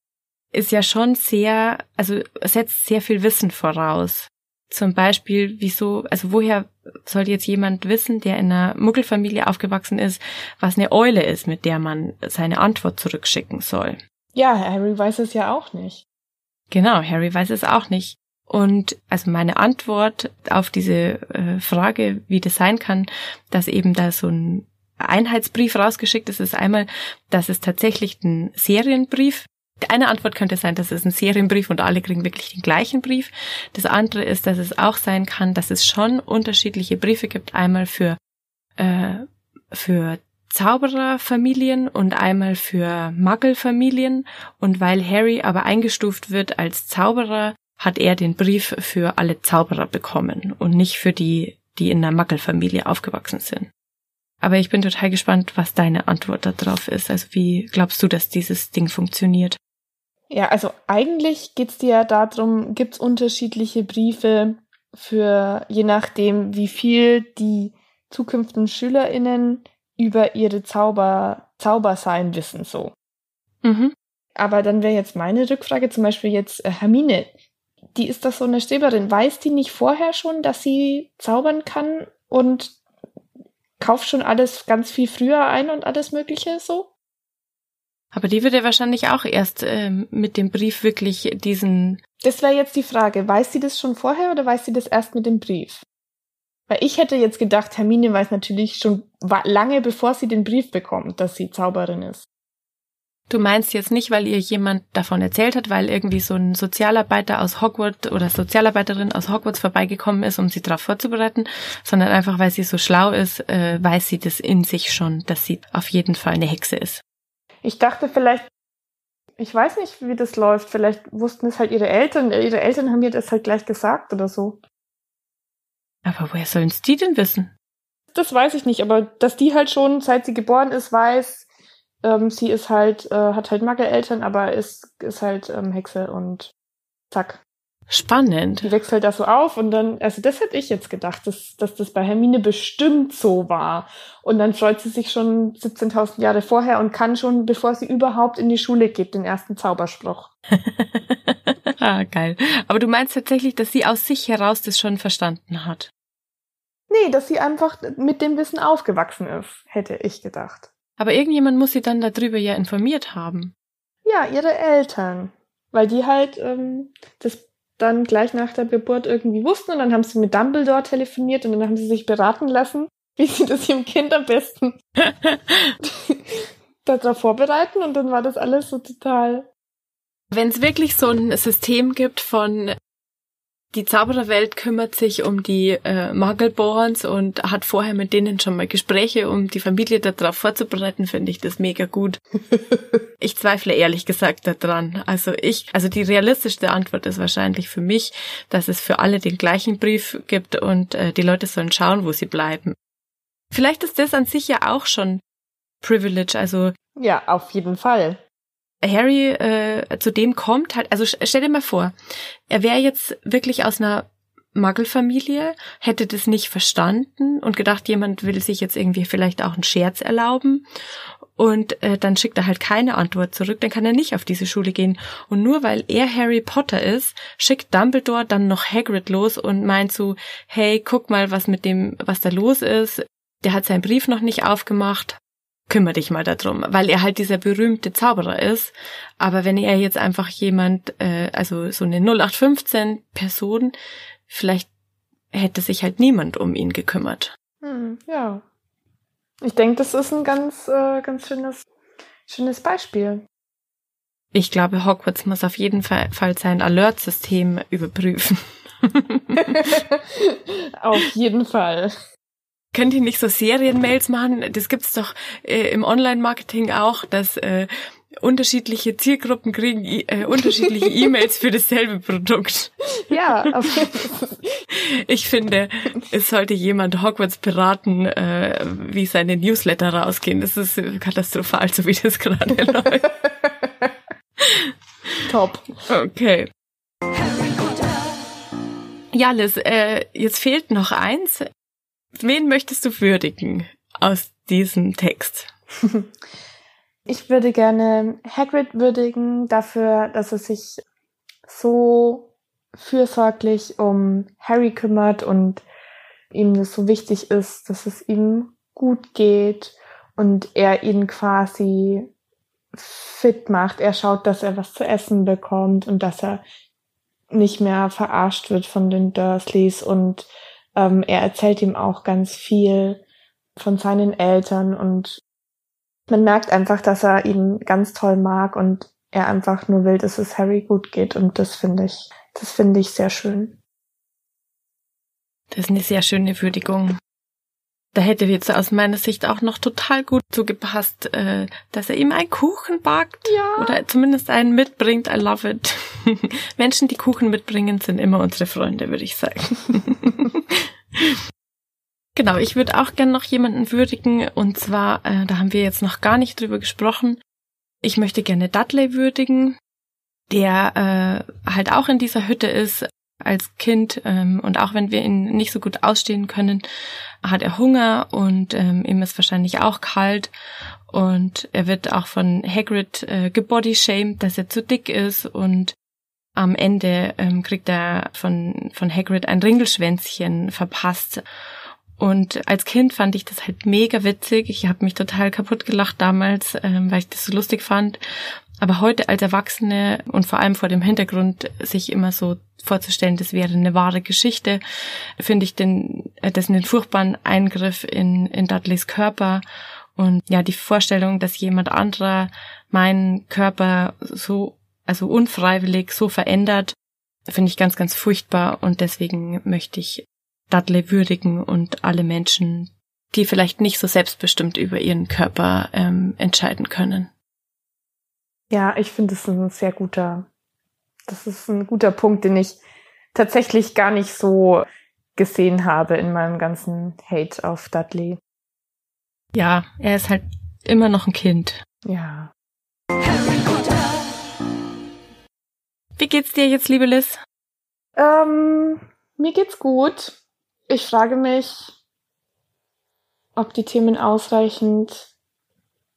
S1: ist ja schon sehr, also setzt sehr viel Wissen voraus. Zum Beispiel, wieso, also woher soll jetzt jemand wissen, der in einer Muggelfamilie aufgewachsen ist, was eine Eule ist, mit der man seine Antwort zurückschicken soll?
S2: Ja, Harry weiß es ja auch nicht.
S1: Genau, Harry weiß es auch nicht. Und also meine Antwort auf diese äh, Frage, wie das sein kann, dass eben da so ein Einheitsbrief rausgeschickt ist, ist einmal, dass es tatsächlich ein Serienbrief eine Antwort könnte sein, dass es ein Serienbrief und alle kriegen wirklich den gleichen Brief. Das andere ist, dass es auch sein kann, dass es schon unterschiedliche Briefe gibt. Einmal für, äh, für Zaubererfamilien und einmal für Muggelfamilien. Und weil Harry aber eingestuft wird als Zauberer, hat er den Brief für alle Zauberer bekommen und nicht für die, die in einer Muggelfamilie aufgewachsen sind. Aber ich bin total gespannt, was deine Antwort darauf ist. Also wie glaubst du, dass dieses Ding funktioniert?
S2: Ja, also eigentlich geht's dir ja darum, gibt's unterschiedliche Briefe für je nachdem, wie viel die zukünftigen SchülerInnen über ihre Zauber, Zaubersein wissen, so. Mhm. Aber dann wäre jetzt meine Rückfrage zum Beispiel jetzt äh, Hermine. Die ist doch so eine Streberin. Weiß die nicht vorher schon, dass sie zaubern kann und kauft schon alles ganz viel früher ein und alles Mögliche so?
S1: Aber die würde wahrscheinlich auch erst ähm, mit dem Brief wirklich diesen.
S2: Das wäre jetzt die Frage. Weiß sie das schon vorher oder weiß sie das erst mit dem Brief? Weil ich hätte jetzt gedacht, Hermine weiß natürlich schon lange bevor sie den Brief bekommt, dass sie Zauberin ist.
S1: Du meinst jetzt nicht, weil ihr jemand davon erzählt hat, weil irgendwie so ein Sozialarbeiter aus Hogwarts oder Sozialarbeiterin aus Hogwarts vorbeigekommen ist, um sie darauf vorzubereiten, sondern einfach, weil sie so schlau ist, äh, weiß sie das in sich schon, dass sie auf jeden Fall eine Hexe ist.
S2: Ich dachte vielleicht, ich weiß nicht, wie das läuft. Vielleicht wussten es halt ihre Eltern. Ihre Eltern haben mir das halt gleich gesagt oder so.
S1: Aber woher sollen es die denn wissen?
S2: Das weiß ich nicht, aber dass die halt schon, seit sie geboren ist, weiß, ähm, sie ist halt, äh, hat halt Magge-Eltern, aber ist, ist halt ähm, Hexe und zack.
S1: Spannend.
S2: Die wächst halt da so auf und dann, also das hätte ich jetzt gedacht, dass, dass das bei Hermine bestimmt so war. Und dann freut sie sich schon 17.000 Jahre vorher und kann schon, bevor sie überhaupt in die Schule geht, den ersten Zauberspruch.
S1: ah, geil. Aber du meinst tatsächlich, dass sie aus sich heraus das schon verstanden hat?
S2: Nee, dass sie einfach mit dem Wissen aufgewachsen ist, hätte ich gedacht.
S1: Aber irgendjemand muss sie dann darüber ja informiert haben.
S2: Ja, ihre Eltern. Weil die halt ähm, das dann gleich nach der Geburt irgendwie wussten und dann haben sie mit Dumbledore telefoniert und dann haben sie sich beraten lassen, wie sie das ihrem Kind am besten darauf vorbereiten und dann war das alles so total.
S1: Wenn es wirklich so ein System gibt von die Zaubererwelt kümmert sich um die äh, Muggleborns und hat vorher mit denen schon mal Gespräche, um die Familie darauf vorzubereiten, finde ich das mega gut. ich zweifle ehrlich gesagt daran. Also ich, also die realistischste Antwort ist wahrscheinlich für mich, dass es für alle den gleichen Brief gibt und äh, die Leute sollen schauen, wo sie bleiben. Vielleicht ist das an sich ja auch schon Privilege, also.
S2: Ja, auf jeden Fall.
S1: Harry äh, zu dem kommt halt, also stell dir mal vor, er wäre jetzt wirklich aus einer Muggelfamilie, hätte das nicht verstanden und gedacht, jemand will sich jetzt irgendwie vielleicht auch einen Scherz erlauben und äh, dann schickt er halt keine Antwort zurück, dann kann er nicht auf diese Schule gehen. Und nur weil er Harry Potter ist, schickt Dumbledore dann noch Hagrid los und meint so, hey, guck mal, was mit dem, was da los ist. Der hat seinen Brief noch nicht aufgemacht kümmere dich mal darum, weil er halt dieser berühmte Zauberer ist. Aber wenn er jetzt einfach jemand, äh, also so eine 0815 Person, vielleicht hätte sich halt niemand um ihn gekümmert.
S2: Hm, ja. Ich denke, das ist ein ganz, äh, ganz schönes, schönes Beispiel.
S1: Ich glaube, Hogwarts muss auf jeden Fall sein Alert-System überprüfen.
S2: auf jeden Fall.
S1: Könnt ihr nicht so Serienmails machen? Das gibt's doch äh, im Online-Marketing auch, dass äh, unterschiedliche Zielgruppen kriegen äh, unterschiedliche E-Mails für dasselbe Produkt.
S2: Ja, auf
S1: Ich finde, es sollte jemand Hogwarts beraten, äh, wie seine Newsletter rausgehen. Das ist katastrophal, so wie das gerade läuft.
S2: Top.
S1: Okay. Ja, Liz, äh, jetzt fehlt noch eins. Wen möchtest du würdigen aus diesem Text?
S2: Ich würde gerne Hagrid würdigen dafür, dass er sich so fürsorglich um Harry kümmert und ihm das so wichtig ist, dass es ihm gut geht und er ihn quasi fit macht. Er schaut, dass er was zu essen bekommt und dass er nicht mehr verarscht wird von den Dursleys und ähm, er erzählt ihm auch ganz viel von seinen Eltern und man merkt einfach, dass er ihn ganz toll mag und er einfach nur will, dass es Harry gut geht und das finde ich, das finde ich sehr schön.
S1: Das ist eine sehr schöne Würdigung. Da hätte jetzt aus meiner Sicht auch noch total gut zugepasst, äh, dass er ihm einen Kuchen backt.
S2: Ja.
S1: Oder zumindest einen mitbringt. I love it. Menschen, die Kuchen mitbringen, sind immer unsere Freunde, würde ich sagen. genau, ich würde auch gern noch jemanden würdigen. Und zwar, äh, da haben wir jetzt noch gar nicht drüber gesprochen. Ich möchte gerne Dudley würdigen, der äh, halt auch in dieser Hütte ist, als Kind ähm, und auch wenn wir ihn nicht so gut ausstehen können, hat er Hunger und ähm, ihm ist wahrscheinlich auch kalt und er wird auch von Hagrid äh, gebodyshamed, dass er zu dick ist und am Ende ähm, kriegt er von, von Hagrid ein Ringelschwänzchen verpasst. Und als Kind fand ich das halt mega witzig. Ich habe mich total kaputt gelacht damals, ähm, weil ich das so lustig fand. Aber heute als Erwachsene und vor allem vor dem Hintergrund, sich immer so vorzustellen, das wäre eine wahre Geschichte, finde ich den, äh, das einen furchtbaren Eingriff in, in Dudleys Körper. Und ja, die Vorstellung, dass jemand anderer meinen Körper so, also unfreiwillig so verändert, finde ich ganz, ganz furchtbar. Und deswegen möchte ich Dudley würdigen und alle Menschen, die vielleicht nicht so selbstbestimmt über ihren Körper ähm, entscheiden können.
S2: Ja, ich finde es ein sehr guter, das ist ein guter Punkt, den ich tatsächlich gar nicht so gesehen habe in meinem ganzen Hate auf Dudley.
S1: Ja, er ist halt immer noch ein Kind.
S2: Ja.
S1: Wie geht's dir jetzt, liebe Liz?
S2: Ähm, mir geht's gut. Ich frage mich, ob die Themen ausreichend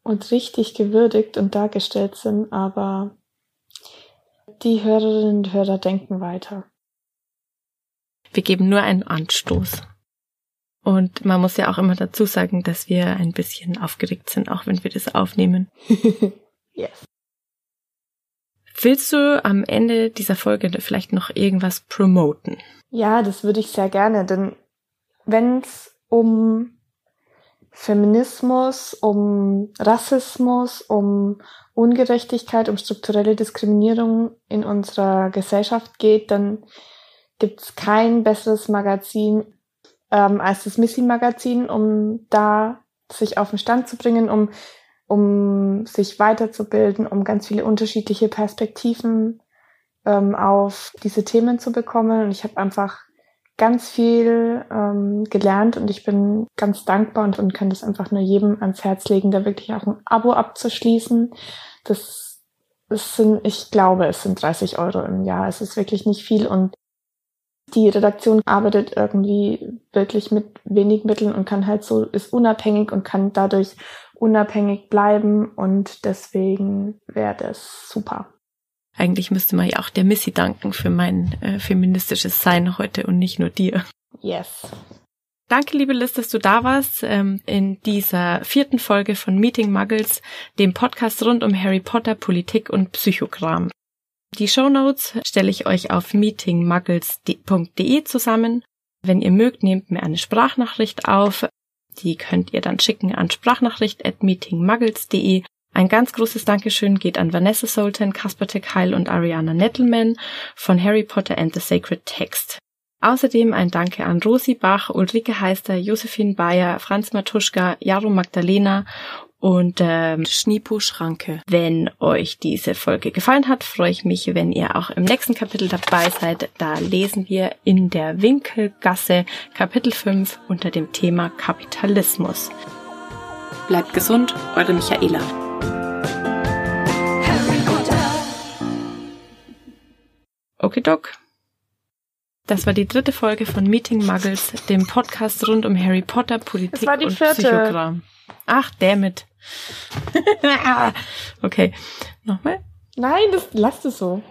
S2: und richtig gewürdigt und dargestellt sind, aber die Hörerinnen und Hörer denken weiter.
S1: Wir geben nur einen Anstoß. Und man muss ja auch immer dazu sagen, dass wir ein bisschen aufgeregt sind, auch wenn wir das aufnehmen.
S2: yes.
S1: Willst du am Ende dieser Folge vielleicht noch irgendwas promoten?
S2: Ja, das würde ich sehr gerne, denn wenn es um Feminismus, um Rassismus, um Ungerechtigkeit, um strukturelle Diskriminierung in unserer Gesellschaft geht, dann gibt es kein besseres Magazin ähm, als das Missy-Magazin, um da sich auf den Stand zu bringen, um, um sich weiterzubilden, um ganz viele unterschiedliche Perspektiven ähm, auf diese Themen zu bekommen. Und ich habe einfach ganz viel ähm, gelernt und ich bin ganz dankbar und, und kann das einfach nur jedem ans Herz legen, da wirklich auch ein Abo abzuschließen. Das, das sind, ich glaube, es sind 30 Euro im Jahr. Es ist wirklich nicht viel und die Redaktion arbeitet irgendwie wirklich mit wenig Mitteln und kann halt so, ist unabhängig und kann dadurch unabhängig bleiben und deswegen wäre das super.
S1: Eigentlich müsste man ja auch der Missy danken für mein äh, feministisches Sein heute und nicht nur dir.
S2: Yes.
S1: Danke, liebe Liz, dass du da warst ähm, in dieser vierten Folge von Meeting Muggles, dem Podcast rund um Harry Potter, Politik und Psychogramm. Die Show Notes stelle ich euch auf meetingmuggles.de zusammen. Wenn ihr mögt, nehmt mir eine Sprachnachricht auf. Die könnt ihr dann schicken an sprachnachricht@meetingmuggles.de ein ganz großes Dankeschön geht an Vanessa Sultan, Kasper Tekheil und Ariana Nettleman von Harry Potter and the Sacred Text. Außerdem ein Danke an Rosi Bach, Ulrike Heister, Josephine Bayer, Franz Matuschka, Jaro Magdalena und ähm, Schniepo-Schranke. Wenn euch diese Folge gefallen hat, freue ich mich, wenn ihr auch im nächsten Kapitel dabei seid. Da lesen wir in der Winkelgasse Kapitel 5 unter dem Thema Kapitalismus. Bleibt gesund, eure Michaela. Okay, Doc. Das war die dritte Folge von Meeting Muggles, dem Podcast rund um Harry Potter, Politik und
S2: vierte.
S1: Psychogramm. Ach, damit. okay. Nochmal?
S2: Nein, das lasst es so.